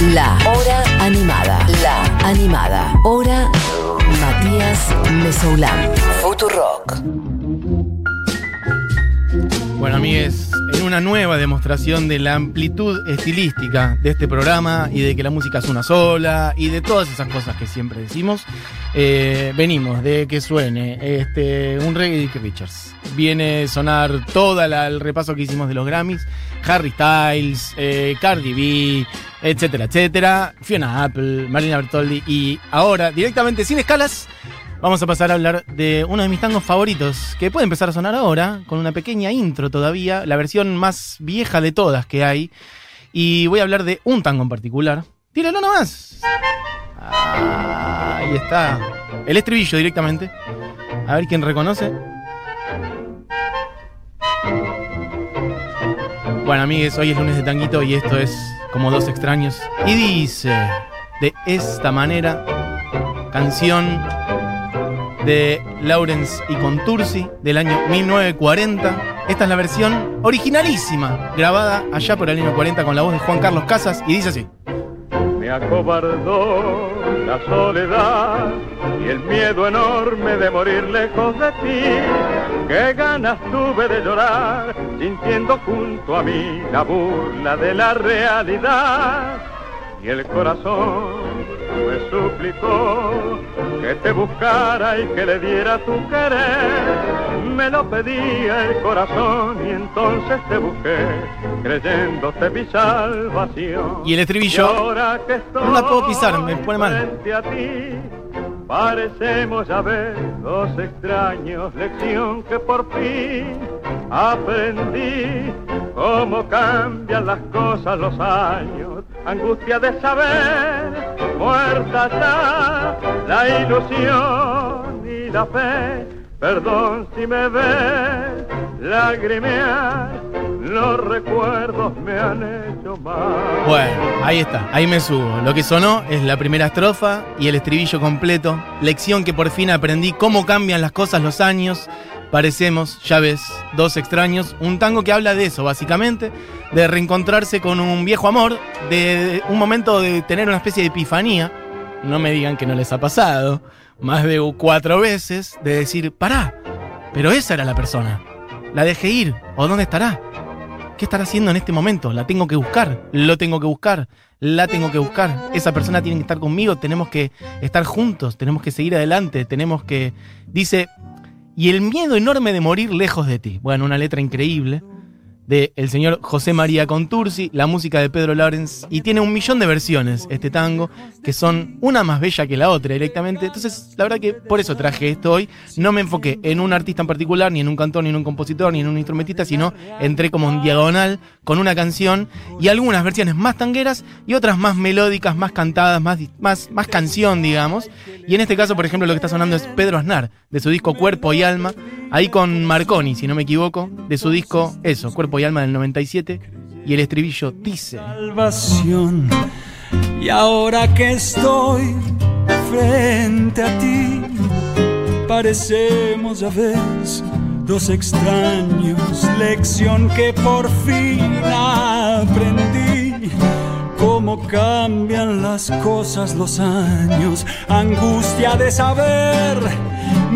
La Hora Animada. La Animada. Hora Matías Mesoulán. Futurock. Bueno, amigues, una nueva demostración de la amplitud estilística de este programa y de que la música es una sola y de todas esas cosas que siempre decimos, eh, venimos de que suene este, un reggae de Ricky Richards. Viene a sonar todo el repaso que hicimos de los Grammys, Harry Styles, eh, Cardi B, etcétera, etcétera, Fiona Apple, Marina Bertoldi y ahora, directamente sin escalas, Vamos a pasar a hablar de uno de mis tangos favoritos, que puede empezar a sonar ahora, con una pequeña intro todavía, la versión más vieja de todas que hay. Y voy a hablar de un tango en particular. Tíralo nomás. Ah, ahí está. El estribillo directamente. A ver quién reconoce. Bueno, amigues, hoy es lunes de tanguito y esto es como dos extraños. Y dice, de esta manera, canción de Lawrence y Contursi del año 1940. Esta es la versión originalísima, grabada allá por el año 40 con la voz de Juan Carlos Casas y dice así. Me acobardó la soledad y el miedo enorme de morir lejos de ti. Qué ganas tuve de llorar sintiendo junto a mí la burla de la realidad y el corazón me suplicó que te buscara y que le diera tu querer. Me lo pedía el corazón y entonces te busqué, creyéndote mi salvación. Y el estribillo. ahora que estoy no la puedo pisar, me pone mal. frente a ti, parecemos ya ver dos extraños, lección que por fin aprendí cómo cambian las cosas los años, angustia de saber, muerta está la ilusión y la fe, perdón si me ves lagrimear, los recuerdos me han hecho mal. Bueno, ahí está, ahí me subo. Lo que sonó es la primera estrofa y el estribillo completo. Lección que por fin aprendí, cómo cambian las cosas los años. Parecemos, ya ves, dos extraños. Un tango que habla de eso, básicamente, de reencontrarse con un viejo amor, de un momento de tener una especie de epifanía. No me digan que no les ha pasado. Más de cuatro veces, de decir, pará, pero esa era la persona. La dejé ir, ¿o dónde estará? ¿Qué estará haciendo en este momento? La tengo que buscar, lo tengo que buscar, la tengo que buscar. Esa persona tiene que estar conmigo, tenemos que estar juntos, tenemos que seguir adelante, tenemos que... Dice, y el miedo enorme de morir lejos de ti. Bueno, una letra increíble de el señor José María Contursi, la música de Pedro Lawrence, y tiene un millón de versiones este tango, que son una más bella que la otra directamente. Entonces, la verdad que por eso traje esto hoy. No me enfoqué en un artista en particular, ni en un cantor, ni en un compositor, ni en un instrumentista, sino entré como en diagonal con una canción y algunas versiones más tangueras y otras más melódicas, más cantadas, más, más, más canción, digamos. Y en este caso, por ejemplo, lo que está sonando es Pedro Aznar, de su disco Cuerpo y Alma, ahí con Marconi, si no me equivoco, de su disco, eso, Cuerpo y Alma del 97, y el estribillo dice... salvación. Y ahora que estoy frente a ti, parecemos, ya ves, dos extraños. Lección que por fin aprendí. Cómo cambian las cosas los años, angustia de saber,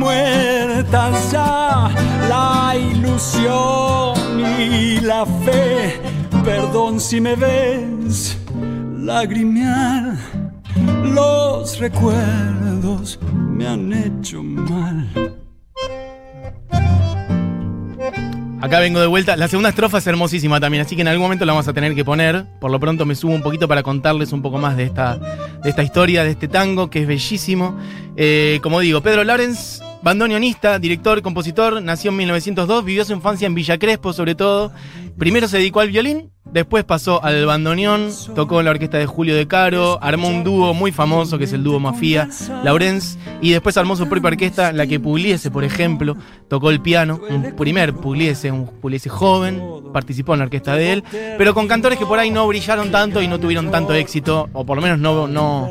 muertas ya la ilusión y la fe. Perdón si me ves lagrimear, los recuerdos me han hecho mal. Acá vengo de vuelta. La segunda estrofa es hermosísima también, así que en algún momento la vamos a tener que poner. Por lo pronto me subo un poquito para contarles un poco más de esta, de esta historia, de este tango, que es bellísimo. Eh, como digo, Pedro Lawrence, bandoneonista, director, compositor, nació en 1902, vivió su infancia en Villa Crespo sobre todo. Primero se dedicó al violín, después pasó al bandoneón, tocó en la orquesta de Julio De Caro, armó un dúo muy famoso que es el dúo Mafia Laurens, y después armó su propia orquesta, la que Pugliese, por ejemplo, tocó el piano, un primer Pugliese, un Pugliese joven, participó en la orquesta de él, pero con cantores que por ahí no brillaron tanto y no tuvieron tanto éxito, o por lo menos no, no,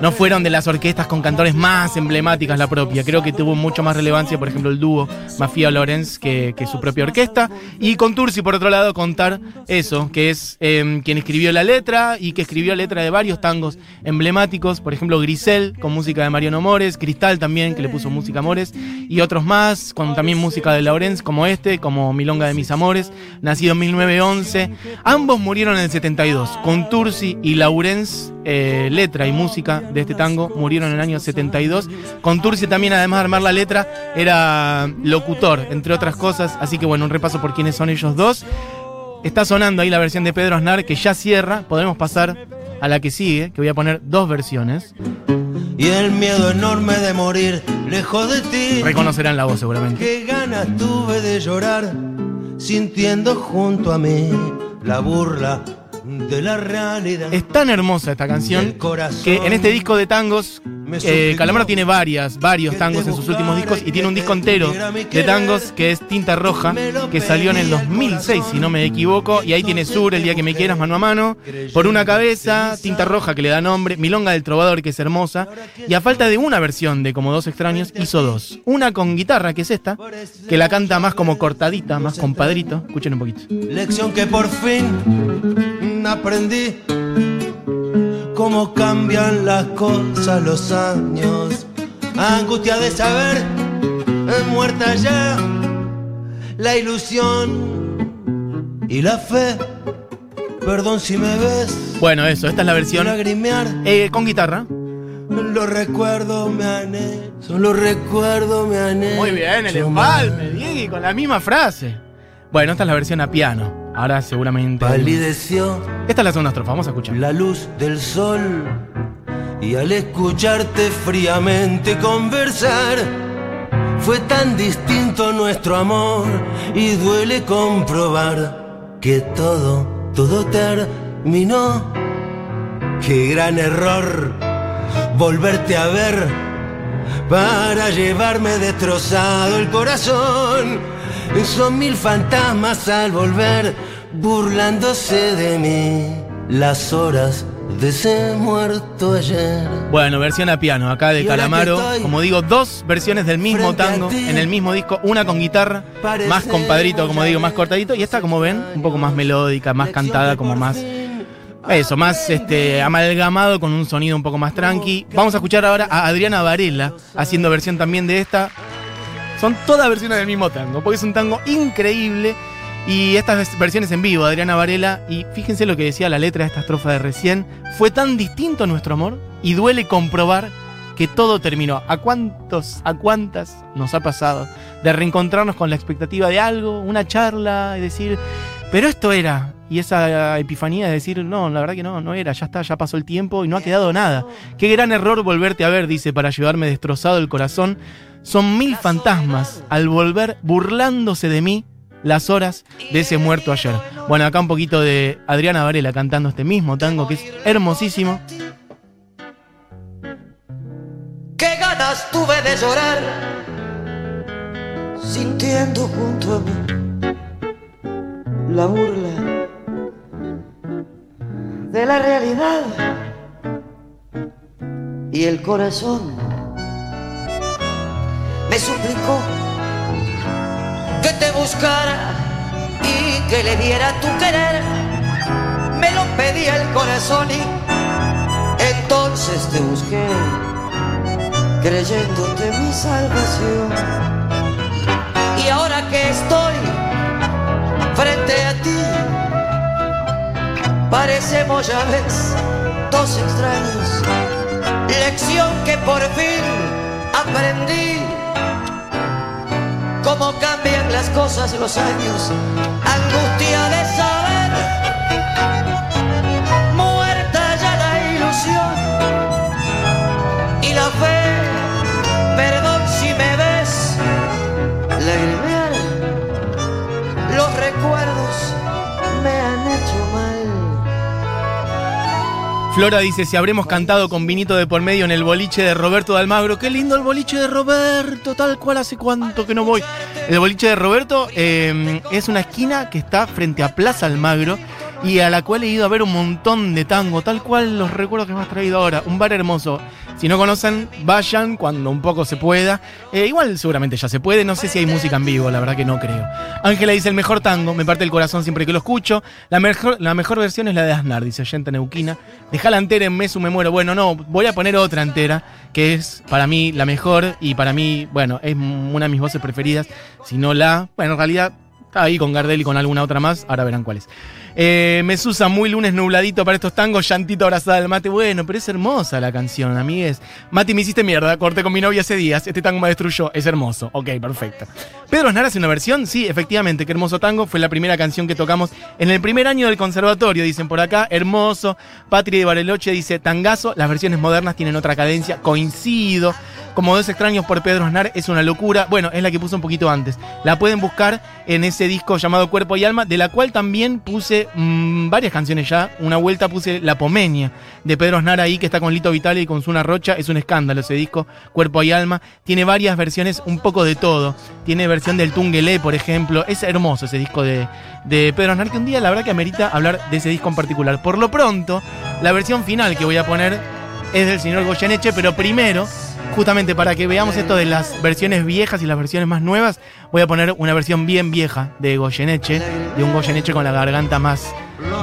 no fueron de las orquestas con cantores más emblemáticas la propia. Creo que tuvo mucho más relevancia, por ejemplo, el dúo Mafia Lorenz que, que su propia orquesta. Y con Tursi, por otro lado, contar eso, que es eh, quien escribió la letra y que escribió letra de varios tangos emblemáticos, por ejemplo Grisel con música de Mariano Mores, Cristal también que le puso música a Mores y otros más con también música de Laurens como este, como Milonga de mis amores, nacido en 1911. Ambos murieron en el 72, con Tursi y Laurens, eh, letra y música de este tango, murieron en el año 72. Con Tursi también, además de armar la letra, era locutor, entre otras cosas, así que bueno, un repaso por quiénes son ellos dos. Está sonando ahí la versión de Pedro Aznar que ya cierra. Podemos pasar a la que sigue, que voy a poner dos versiones. Y el miedo enorme de morir lejos de ti. Reconocerán la voz seguramente. Qué ganas tuve de llorar sintiendo junto a mí la burla de la realidad. Es tan hermosa esta canción que en este disco de tangos eh, Calamaro tiene varias, varios tangos en sus últimos discos y tiene un disco entero de tangos que es Tinta Roja, que salió en el 2006, si no me equivoco, y ahí tiene Sur, El día que me quieras, mano a mano, Por una cabeza, Tinta Roja, que le da nombre, Milonga del Trovador, que es hermosa, y a falta de una versión de Como Dos Extraños, hizo dos. Una con guitarra, que es esta, que la canta más como cortadita, más compadrito. Escuchen un poquito. Lección que por fin aprendí cómo cambian las cosas los años. Angustia de saber, es muerta ya la ilusión y la fe. Perdón si me ves. Bueno, eso, esta es la versión eh, con guitarra. Los recuerdos me han hecho, los recuerdos me han hecho. Muy bien, el empalme, Diego, con la misma frase. Bueno, esta es la versión a piano. Ahora seguramente. Palideció. Esta es la segunda estrofa, vamos a escuchar. La luz del sol. Y al escucharte fríamente conversar, fue tan distinto nuestro amor. Y duele comprobar que todo, todo terminó. Qué gran error volverte a ver para llevarme destrozado el corazón son mil fantasmas al volver, burlándose de mí. Las horas de ese muerto ayer. Bueno, versión a piano, acá de Calamaro. Como digo, dos versiones del mismo tango en el mismo disco, una con guitarra, más compadrito, como digo, más cortadito, y esta, como ven, un poco más melódica, más cantada, como más. Eso, más este, amalgamado con un sonido un poco más tranqui. Vamos a escuchar ahora a Adriana Varela haciendo versión también de esta. Son todas versiones del mismo tango, porque es un tango increíble. Y estas versiones en vivo, Adriana Varela, y fíjense lo que decía la letra de esta estrofa de recién, fue tan distinto nuestro amor y duele comprobar que todo terminó. ¿A cuántos, a cuántas nos ha pasado de reencontrarnos con la expectativa de algo, una charla y decir, pero esto era, y esa epifanía de decir, no, la verdad que no, no era, ya está, ya pasó el tiempo y no ha quedado nada. Qué gran error volverte a ver, dice, para llevarme destrozado el corazón. Son mil fantasmas al volver burlándose de mí las horas de ese muerto ayer. Bueno, acá un poquito de Adriana Varela cantando este mismo tango que es hermosísimo. Qué ganas tuve de llorar sintiendo junto a mí la burla de la realidad y el corazón me suplicó que te buscara y que le diera tu querer. Me lo pedía el corazón y entonces te busqué, creyéndote mi salvación. Y ahora que estoy frente a ti, parecemos ya ves dos extraños. Lección que por fin aprendí. Cómo cambian las cosas los años, angustia de saber, Flora dice, si habremos cantado con vinito de por medio en el boliche de Roberto de Almagro. Qué lindo el boliche de Roberto, tal cual hace cuánto que no voy. El boliche de Roberto eh, es una esquina que está frente a Plaza Almagro y a la cual he ido a ver un montón de tango, tal cual los recuerdos que me has traído ahora. Un bar hermoso. Si no conocen, vayan cuando un poco se pueda. Eh, igual seguramente ya se puede, no sé si hay música en vivo, la verdad que no creo. Ángela dice el mejor tango, me parte el corazón siempre que lo escucho. La mejor, la mejor versión es la de Aznar, dice Oyente Neuquina. Dejala entera en Mesu, me muero. Bueno, no, voy a poner otra entera, que es para mí la mejor y para mí, bueno, es una de mis voces preferidas. Si no la, bueno, en realidad está ahí con Gardel y con alguna otra más, ahora verán cuál es. Eh, Mesusa, muy lunes nubladito para estos tangos, llantito abrazada del mate. Bueno, pero es hermosa la canción, amigues. Mati, me hiciste mierda, corté con mi novia hace días, este tango me destruyó, es hermoso. Ok, perfecto. Pedro Aznar hace una versión, sí, efectivamente, qué hermoso tango, fue la primera canción que tocamos en el primer año del conservatorio, dicen por acá, hermoso. Patri de Bariloche dice, tangazo, las versiones modernas tienen otra cadencia, coincido. Como dos extraños por Pedro Aznar es una locura. Bueno, es la que puse un poquito antes. La pueden buscar en ese disco llamado Cuerpo y Alma, de la cual también puse mm, varias canciones ya. Una vuelta puse La Pomeña de Pedro Aznar ahí, que está con Lito Vitale y con Zuna Rocha. Es un escándalo ese disco, Cuerpo y Alma. Tiene varias versiones, un poco de todo. Tiene versión del Tungelé, por ejemplo. Es hermoso ese disco de, de Pedro Aznar, que un día la verdad que amerita hablar de ese disco en particular. Por lo pronto, la versión final que voy a poner es del señor Goyeneche, pero primero justamente para que veamos esto de las versiones viejas y las versiones más nuevas, voy a poner una versión bien vieja de Goyeneche, de un Goyeneche con la garganta más,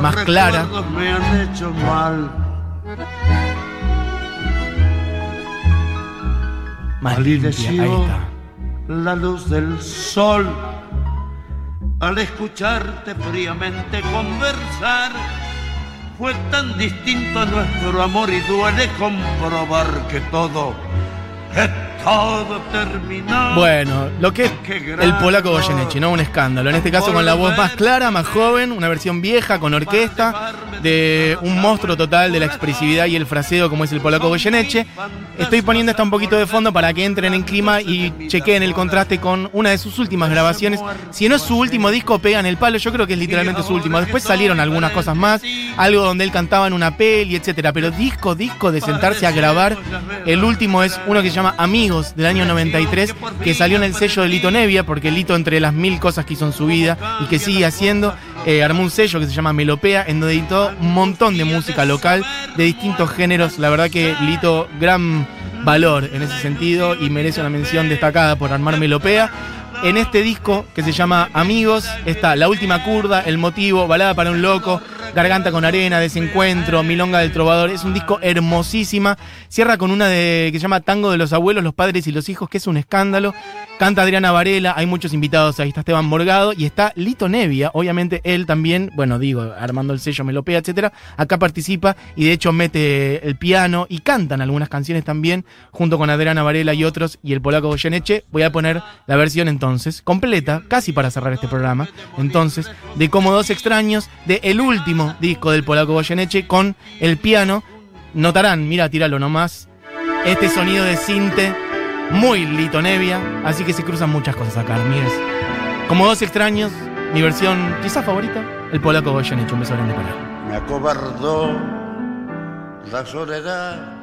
más clara. Me han hecho mal. Más limpia, ahí Palideció está. la luz del sol al escucharte fríamente conversar. Fue tan distinto nuestro amor y duele comprobar que todo, que todo terminó. Bueno, lo que es el polaco Goyeneche, ¿no? Un escándalo. En este caso con la voz más clara, más joven, una versión vieja con orquesta, de un monstruo total de la expresividad y el fraseo como es el polaco Goyeneche. Estoy poniendo esta un poquito de fondo para que entren en clima y chequeen el contraste con una de sus últimas grabaciones. Si no es su último disco, pegan el palo. Yo creo que es literalmente su último. Después salieron algunas cosas más, algo donde él cantaba en una peli, etcétera. Pero disco, disco de sentarse a grabar. El último es uno que se llama Amigos del año 93, que salió en el sello de Lito Nevia, porque Lito, entre las mil cosas que hizo en su vida y que sigue haciendo, eh, armó un sello que se llama Melopea, en donde editó un montón de música local de distintos géneros. La verdad que Lito, gran valor en ese sentido y merece una mención destacada por armar Melopea. En este disco que se llama Amigos está La Última Curda, El Motivo, Balada para un Loco, Garganta con Arena, Desencuentro, Milonga del Trovador. Es un disco hermosísima. Cierra con una de, que se llama Tango de los Abuelos, los Padres y los Hijos, que es un escándalo. Canta Adriana Varela, hay muchos invitados, ahí está Esteban Morgado y está Lito Nevia, obviamente él también, bueno, digo, armando el sello Melopea, etcétera, acá participa y de hecho mete el piano y cantan algunas canciones también, junto con Adriana Varela y otros, y el polaco Goyeneche. Voy a poner la versión entonces, completa, casi para cerrar este programa, entonces, de Como Dos Extraños, de el último disco del polaco Goyeneche, con el piano. Notarán, mira, tíralo nomás, este sonido de cinte muy Lito Nevia, así que se cruzan muchas cosas acá, amigues. Como dos extraños, mi versión quizás favorita, el polaco Goyeneche, un beso grande para él. Me acobardó la soledad